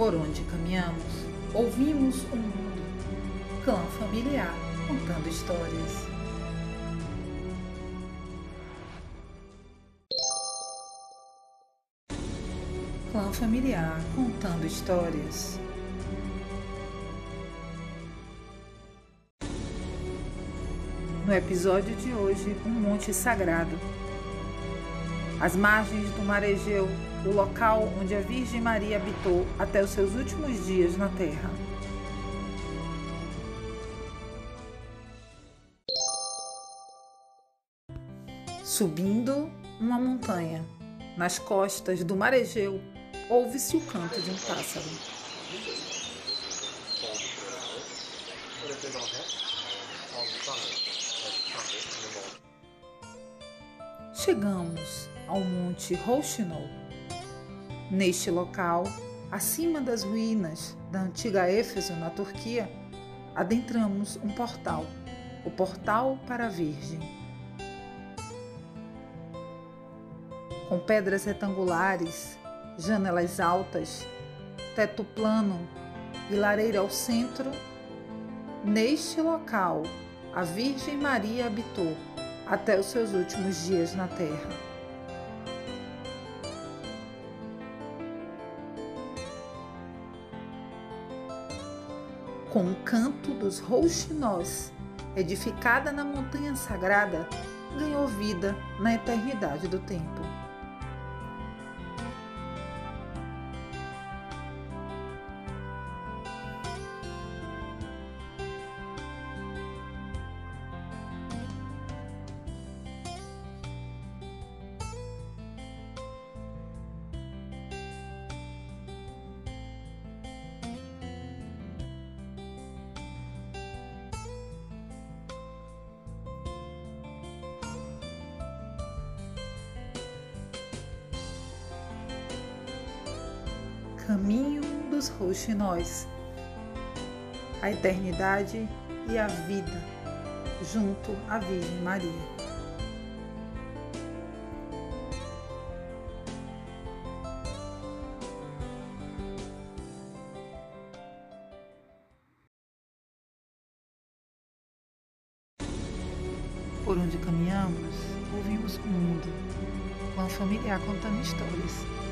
Por onde caminhamos, ouvimos o mundo. Clã familiar contando histórias. Clã familiar contando histórias. No episódio de hoje, um monte sagrado. As margens do mar Egeu, o local onde a Virgem Maria habitou até os seus últimos dias na Terra. Subindo uma montanha, nas costas do mar Egeu, ouve-se o canto de um pássaro. Chegamos ao Monte Rouxinol. Neste local, acima das ruínas da antiga Éfeso, na Turquia, adentramos um portal, o Portal para a Virgem. Com pedras retangulares, janelas altas, teto plano e lareira ao centro, neste local a Virgem Maria habitou até os seus últimos dias na terra. Com o canto dos rouxinós, edificada na montanha sagrada, ganhou vida na eternidade do tempo. Caminho dos roxinóis, a eternidade e a vida, junto à Virgem Maria. Por onde caminhamos, ouvimos o mundo, com a familiar contando histórias